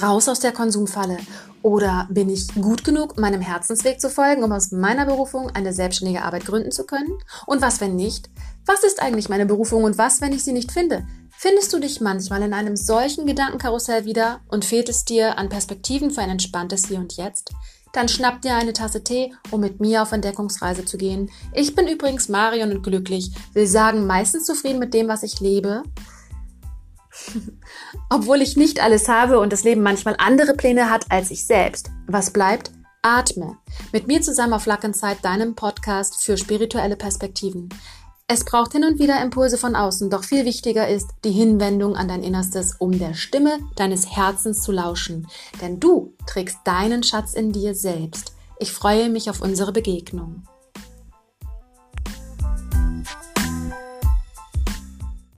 Raus aus der Konsumfalle. Oder bin ich gut genug, meinem Herzensweg zu folgen, um aus meiner Berufung eine selbstständige Arbeit gründen zu können? Und was, wenn nicht? Was ist eigentlich meine Berufung und was, wenn ich sie nicht finde? Findest du dich manchmal in einem solchen Gedankenkarussell wieder und fehlt es dir an Perspektiven für ein entspanntes Hier und Jetzt? Dann schnapp dir eine Tasse Tee, um mit mir auf Entdeckungsreise zu gehen. Ich bin übrigens Marion und glücklich, will sagen, meistens zufrieden mit dem, was ich lebe. Obwohl ich nicht alles habe und das Leben manchmal andere Pläne hat als ich selbst. Was bleibt? Atme. Mit mir zusammen auf Lackenzeit, deinem Podcast für spirituelle Perspektiven. Es braucht hin und wieder Impulse von außen, doch viel wichtiger ist die Hinwendung an dein Innerstes, um der Stimme deines Herzens zu lauschen. Denn du trägst deinen Schatz in dir selbst. Ich freue mich auf unsere Begegnung.